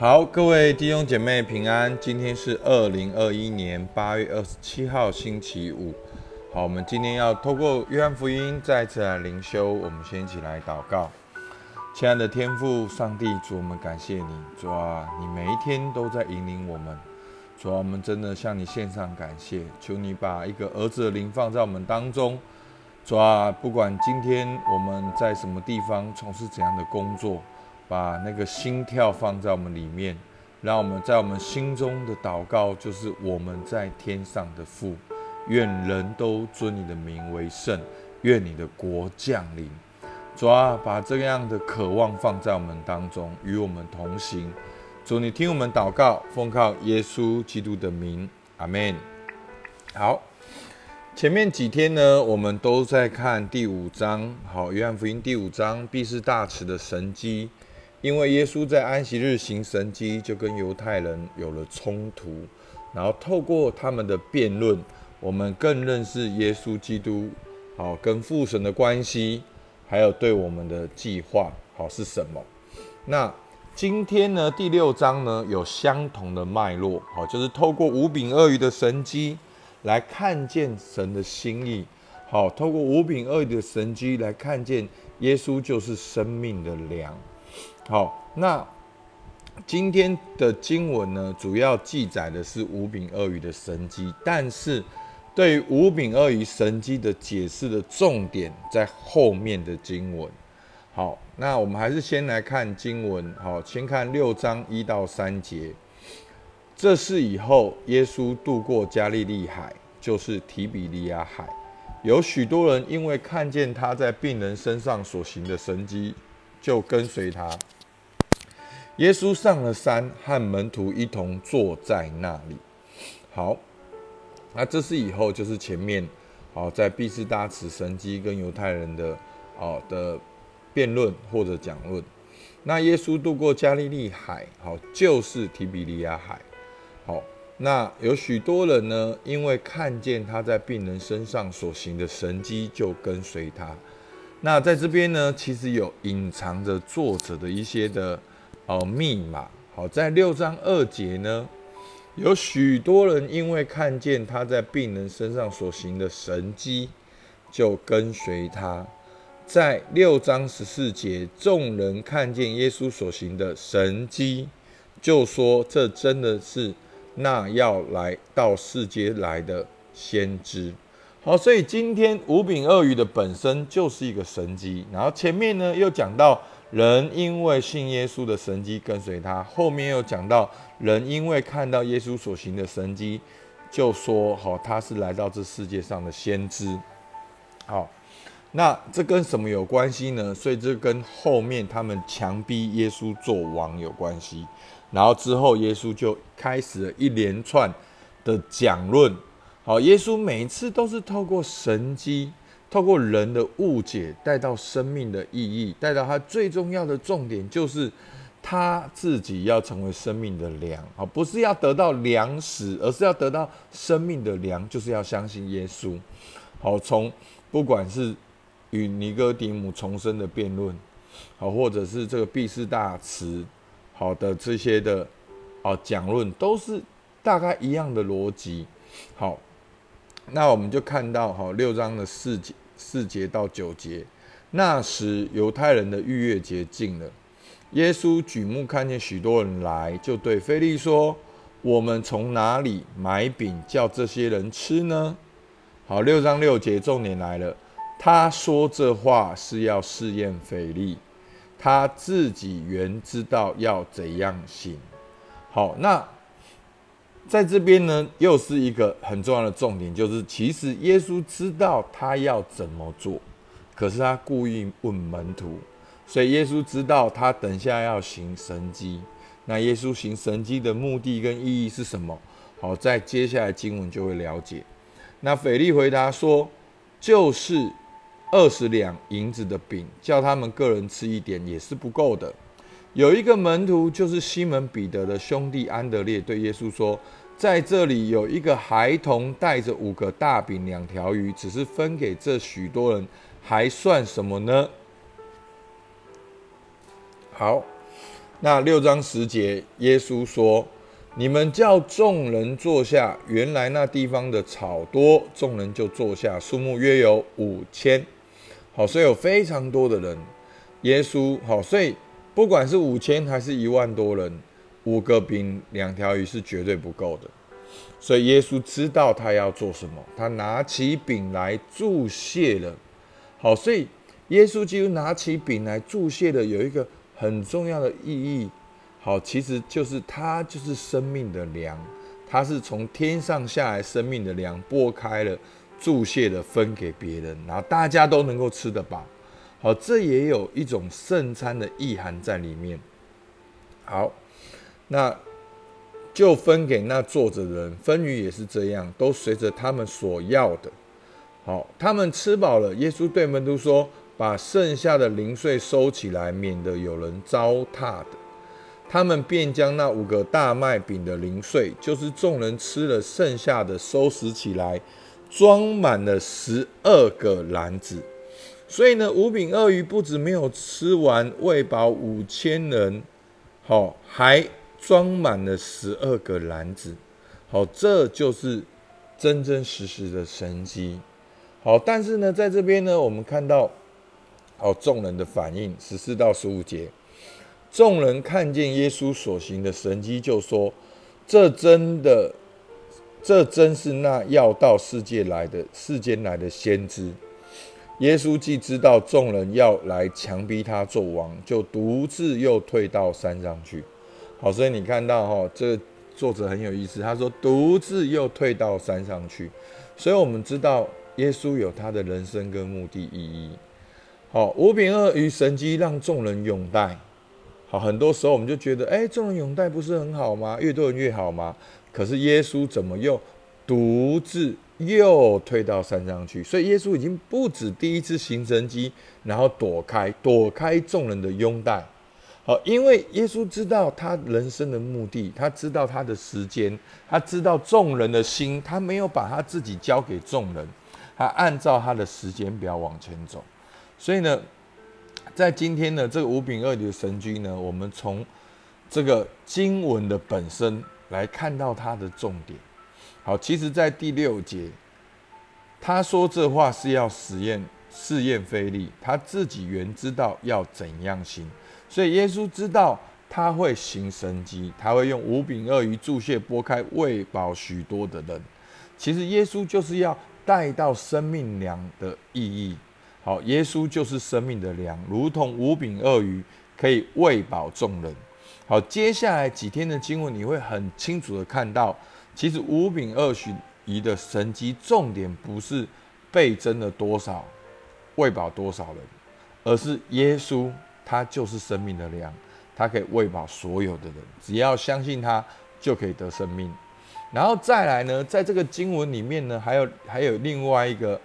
好，各位弟兄姐妹平安。今天是二零二一年八月二十七号，星期五。好，我们今天要透过约翰福音再次来灵修。我们先一起来祷告。亲爱的天父上帝，主我们感谢你，主啊，你每一天都在引领我们。主啊，我们真的向你献上感谢。求你把一个儿子的灵放在我们当中。主啊，不管今天我们在什么地方从事怎样的工作。把那个心跳放在我们里面，让我们在我们心中的祷告就是我们在天上的父，愿人都尊你的名为圣，愿你的国降临。主啊，把这样的渴望放在我们当中，与我们同行。主，你听我们祷告，奉靠耶稣基督的名，阿门。好，前面几天呢，我们都在看第五章，好，约翰福音第五章，必是大慈的神机。因为耶稣在安息日行神迹，就跟犹太人有了冲突，然后透过他们的辩论，我们更认识耶稣基督，好跟父神的关系，还有对我们的计划，好是什么？那今天呢，第六章呢有相同的脉络，好就是透过五饼鳄鱼的神迹来看见神的心意，好透过五饼鳄鱼的神迹来看见耶稣就是生命的粮。好，那今天的经文呢，主要记载的是五饼鳄鱼的神机，但是对于五饼鳄鱼神机的解释的重点在后面的经文。好，那我们还是先来看经文。好，先看六章一到三节。这是以后耶稣渡过加利利海，就是提比利亚海，有许多人因为看见他在病人身上所行的神迹，就跟随他。耶稣上了山，和门徒一同坐在那里。好，那这是以后就是前面，好在毕士大慈神机跟犹太人的哦的辩论或者讲论。那耶稣渡过加利利海，好就是提比利亚海。好，那有许多人呢，因为看见他在病人身上所行的神迹，就跟随他。那在这边呢，其实有隐藏着作者的一些的。哦，密码好，在六章二节呢，有许多人因为看见他在病人身上所行的神迹，就跟随他。在六章十四节，众人看见耶稣所行的神迹，就说这真的是那要来到世界来的先知。好，所以今天五饼二鱼的本身就是一个神迹。然后前面呢又讲到。人因为信耶稣的神迹跟随他，后面又讲到人因为看到耶稣所行的神迹，就说：好，他是来到这世界上的先知。好，那这跟什么有关系呢？所以这跟后面他们强逼耶稣做王有关系。然后之后耶稣就开始了一连串的讲论。好，耶稣每一次都是透过神迹。透过人的误解带到生命的意义，带到他最重要的重点，就是他自己要成为生命的粮啊，不是要得到粮食，而是要得到生命的粮，就是要相信耶稣。好，从不管是与尼哥底母重生的辩论，好，或者是这个毕士大慈好的这些的哦讲论，都是大概一样的逻辑。好。那我们就看到哈六章的四节四节到九节，那时犹太人的逾越节近了，耶稣举目看见许多人来，就对菲利说：“我们从哪里买饼叫这些人吃呢？”好，六章六节重点来了，他说这话是要试验菲利，他自己原知道要怎样行。好，那。在这边呢，又是一个很重要的重点，就是其实耶稣知道他要怎么做，可是他故意问门徒，所以耶稣知道他等下要行神迹。那耶稣行神迹的目的跟意义是什么？好，在接下来经文就会了解。那腓力回答说，就是二十两银子的饼，叫他们个人吃一点也是不够的。有一个门徒，就是西门彼得的兄弟安德烈，对耶稣说：“在这里有一个孩童带着五个大饼、两条鱼，只是分给这许多人，还算什么呢？”好，那六章十节，耶稣说：“你们叫众人坐下。”原来那地方的草多，众人就坐下，数目约有五千。好，所以有非常多的人。耶稣好，所以不管是五千还是一万多人，五个饼两条鱼是绝对不够的。所以耶稣知道他要做什么，他拿起饼来注谢了。好，所以耶稣基督拿起饼来注谢的有一个很重要的意义。好，其实就是他就是生命的粮，他是从天上下来生命的粮，拨开了注谢的分给别人，然后大家都能够吃得饱。好，这也有一种圣餐的意涵在里面。好，那就分给那坐着的人，分鱼也是这样，都随着他们所要的。好，他们吃饱了，耶稣对门徒说：“把剩下的零碎收起来，免得有人糟蹋的。”他们便将那五个大麦饼的零碎，就是众人吃了剩下的，收拾起来，装满了十二个篮子。所以呢，五饼二鱼不止没有吃完，喂饱五千人，好，还装满了十二个篮子，好，这就是真真实实的神迹，好，但是呢，在这边呢，我们看到，好，众人的反应，十四到十五节，众人看见耶稣所行的神迹，就说：这真的，这真是那要到世界来的世间来的先知。耶稣既知道众人要来强逼他做王，就独自又退到山上去。好，所以你看到哈，这作者很有意思，他说独自又退到山上去。所以我们知道耶稣有他的人生跟目的意义。好，五饼二鱼神机让众人拥戴。好，很多时候我们就觉得，哎，众人拥戴不是很好吗？越多人越好吗？可是耶稣怎么又独自？又退到山上去，所以耶稣已经不止第一次行神迹，然后躲开躲开众人的拥戴。好，因为耶稣知道他人生的目的，他知道他的时间，他知道众人的心，他没有把他自己交给众人，他按照他的时间表往前走。所以呢，在今天的这个五饼二鱼的神君呢，我们从这个经文的本身来看到它的重点。好，其实，在第六节，他说这话是要实验试验菲利，他自己原知道要怎样行，所以耶稣知道他会行神迹，他会用五饼二鱼注泻拨开喂饱许多的人。其实耶稣就是要带到生命粮的意义。好，耶稣就是生命的粮，如同五饼二鱼可以喂饱众人。好，接下来几天的经文，你会很清楚的看到。其实五饼二鱼的神机重点不是倍增了多少，喂饱多少人，而是耶稣它就是生命的粮，它可以喂饱所有的人，只要相信它就可以得生命。然后再来呢，在这个经文里面呢，还有还有另外一个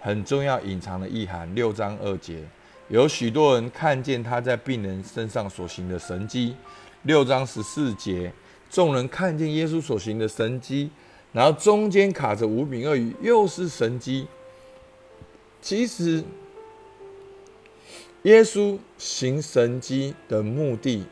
很重要隐藏的意涵，六章二节，有许多人看见他在病人身上所行的神迹，六章十四节。众人看见耶稣所行的神迹，然后中间卡着五饼二鱼，又是神迹。其实，耶稣行神迹的目的，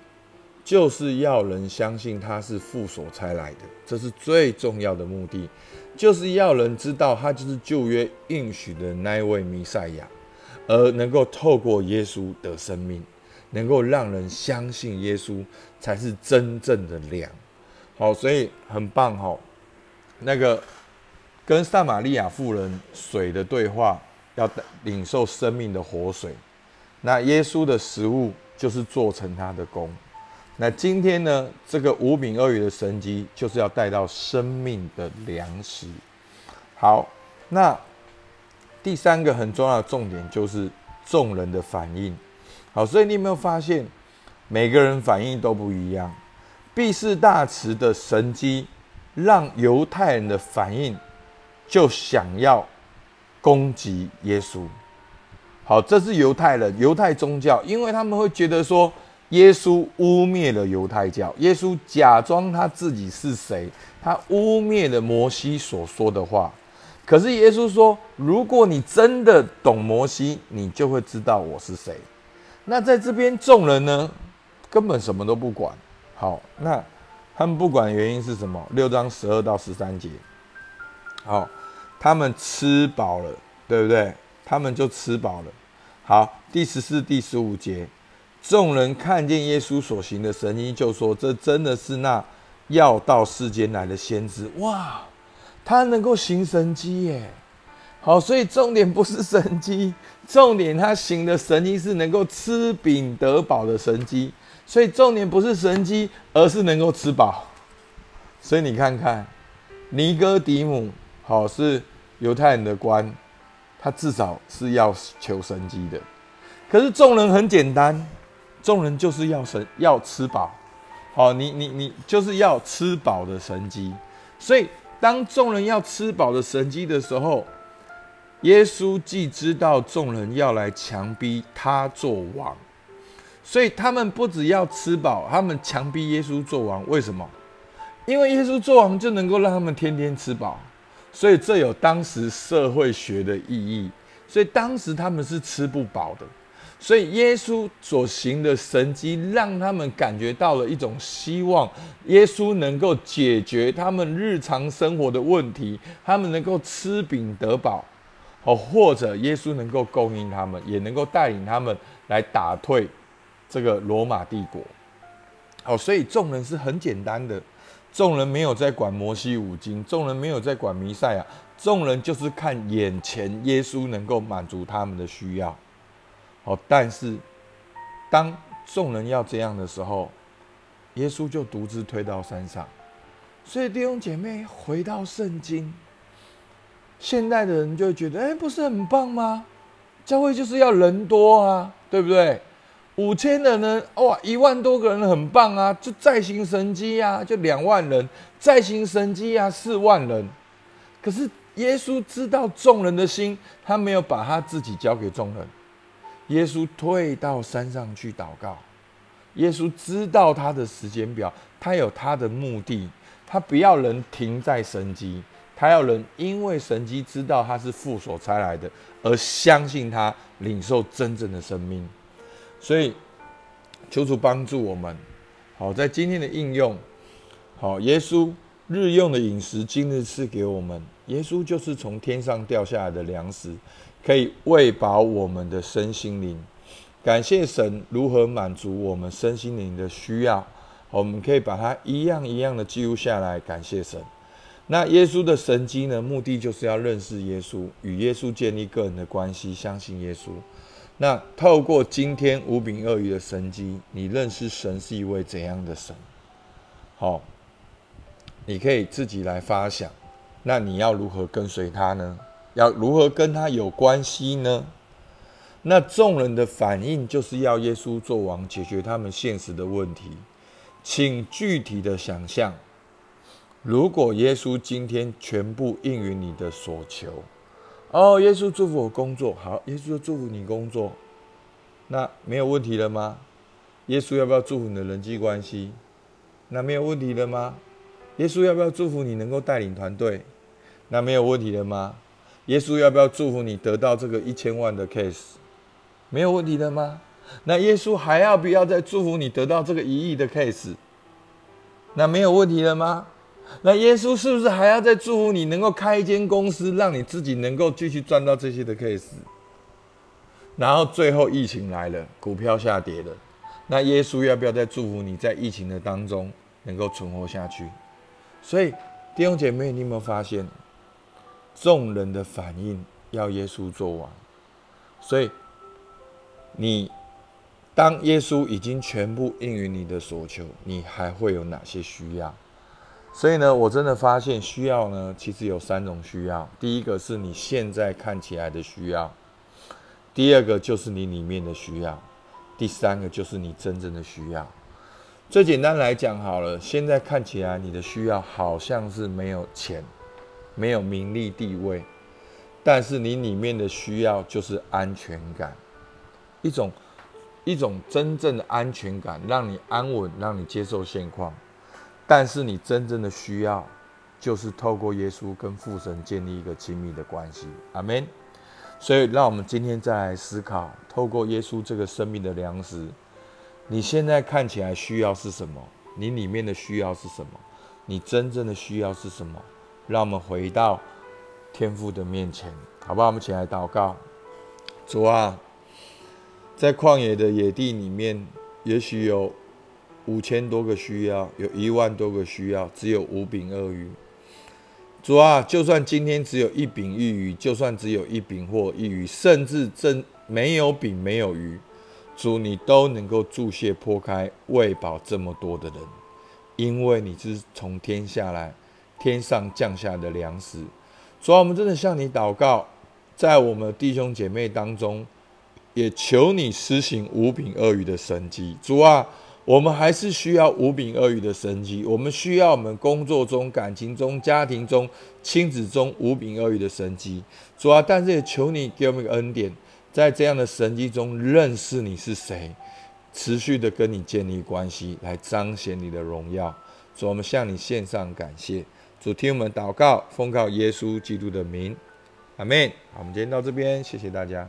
就是要人相信他是父所差来的，这是最重要的目的，就是要人知道他就是旧约应许的那位弥赛亚，而能够透过耶稣的生命，能够让人相信耶稣才是真正的良。好，所以很棒哈。那个跟撒玛利亚妇人水的对话，要领受生命的活水。那耶稣的食物就是做成他的功。那今天呢，这个五饼二鱼的神迹，就是要带到生命的粮食。好，那第三个很重要的重点就是众人的反应。好，所以你有没有发现，每个人反应都不一样？毕士大池的神机，让犹太人的反应就想要攻击耶稣。好，这是犹太人、犹太宗教，因为他们会觉得说，耶稣污蔑了犹太教，耶稣假装他自己是谁，他污蔑了摩西所说的话。可是耶稣说，如果你真的懂摩西，你就会知道我是谁。那在这边众人呢？根本什么都不管。好，那他们不管原因是什么？六章十二到十三节。好，他们吃饱了，对不对？他们就吃饱了。好，第十四、第十五节，众人看见耶稣所行的神迹，就说：“这真的是那要到世间来的先知。”哇，他能够行神迹耶！好，所以重点不是神迹，重点他行的神迹是能够吃饼得饱的神迹。所以重点不是神迹，而是能够吃饱。所以你看看，尼哥底母，好是犹太人的官，他至少是要求神迹的。可是众人很简单，众人就是要神要吃饱。好，你你你就是要吃饱的神迹。所以当众人要吃饱的神迹的时候，耶稣既知道众人要来强逼他做王，所以他们不只要吃饱，他们强逼耶稣做王。为什么？因为耶稣做王就能够让他们天天吃饱，所以这有当时社会学的意义。所以当时他们是吃不饱的，所以耶稣所行的神迹让他们感觉到了一种希望，耶稣能够解决他们日常生活的问题，他们能够吃饼得饱。哦，或者耶稣能够供应他们，也能够带领他们来打退这个罗马帝国。好，所以众人是很简单的，众人没有在管摩西五经，众人没有在管弥赛亚，众人就是看眼前耶稣能够满足他们的需要。好，但是当众人要这样的时候，耶稣就独自推到山上。所以弟兄姐妹，回到圣经。现代的人就会觉得，哎，不是很棒吗？教会就是要人多啊，对不对？五千人呢，哇，一万多个人很棒啊，就再行神机啊，就两万人，再行神机啊，四万人。可是耶稣知道众人的心，他没有把他自己交给众人。耶稣退到山上去祷告。耶稣知道他的时间表，他有他的目的，他不要人停在神机。他要人因为神机知道他是父所差来的，而相信他，领受真正的生命。所以，求主帮助我们。好，在今天的应用，好，耶稣日用的饮食，今日赐给我们。耶稣就是从天上掉下来的粮食，可以喂饱我们的身心灵。感谢神如何满足我们身心灵的需要，我们可以把它一样一样的记录下来。感谢神。那耶稣的神迹呢？目的就是要认识耶稣，与耶稣建立个人的关系，相信耶稣。那透过今天五饼二鱼的神迹，你认识神是一位怎样的神？好，你可以自己来发想。那你要如何跟随他呢？要如何跟他有关系呢？那众人的反应就是要耶稣做王，解决他们现实的问题。请具体的想象。如果耶稣今天全部应允你的所求，哦，耶稣祝福我工作好，耶稣就祝福你工作，那没有问题了吗？耶稣要不要祝福你的人际关系？那没有问题了吗？耶稣要不要祝福你能够带领团队？那没有问题了吗？耶稣要不要祝福你得到这个一千万的 case？没有问题了吗？那耶稣还要不要再祝福你得到这个一亿的 case？那没有问题了吗？那耶稣是不是还要再祝福你能够开一间公司，让你自己能够继续赚到这些的 case？然后最后疫情来了，股票下跌了，那耶稣要不要再祝福你在疫情的当中能够存活下去？所以弟兄姐妹，你有没有发现，众人的反应要耶稣做完？所以你当耶稣已经全部应允你的所求，你还会有哪些需要？所以呢，我真的发现需要呢，其实有三种需要。第一个是你现在看起来的需要，第二个就是你里面的需要，第三个就是你真正的需要。最简单来讲好了，现在看起来你的需要好像是没有钱，没有名利地位，但是你里面的需要就是安全感，一种一种真正的安全感，让你安稳，让你接受现况。但是你真正的需要，就是透过耶稣跟父神建立一个亲密的关系。阿门。所以，让我们今天再来思考，透过耶稣这个生命的粮食，你现在看起来需要是什么？你里面的需要是什么？你真正的需要是什么？让我们回到天父的面前，好不好？我们起来祷告。主啊，在旷野的野地里面，也许有五千多个需要，有一万多个需要，只有五饼二鱼。主啊，就算今天只有一饼一鱼，就算只有一饼或一鱼，甚至真没有饼没有鱼，主你都能够注泻破开，喂饱这么多的人，因为你是从天下来，天上降下的粮食。主啊，我们真的向你祷告，在我们弟兄姐妹当中，也求你施行五饼二鱼的神迹。主啊。我们还是需要五饼鳄鱼的神迹，我们需要我们工作中、感情中、家庭中、亲子中五饼鳄鱼的神迹。主啊，但是也求你给我们一个恩典，在这样的神迹中认识你是谁，持续的跟你建立关系，来彰显你的荣耀。主，我们向你献上感谢。主，听我们祷告，奉靠耶稣基督的名，阿门。好，我们今天到这边，谢谢大家。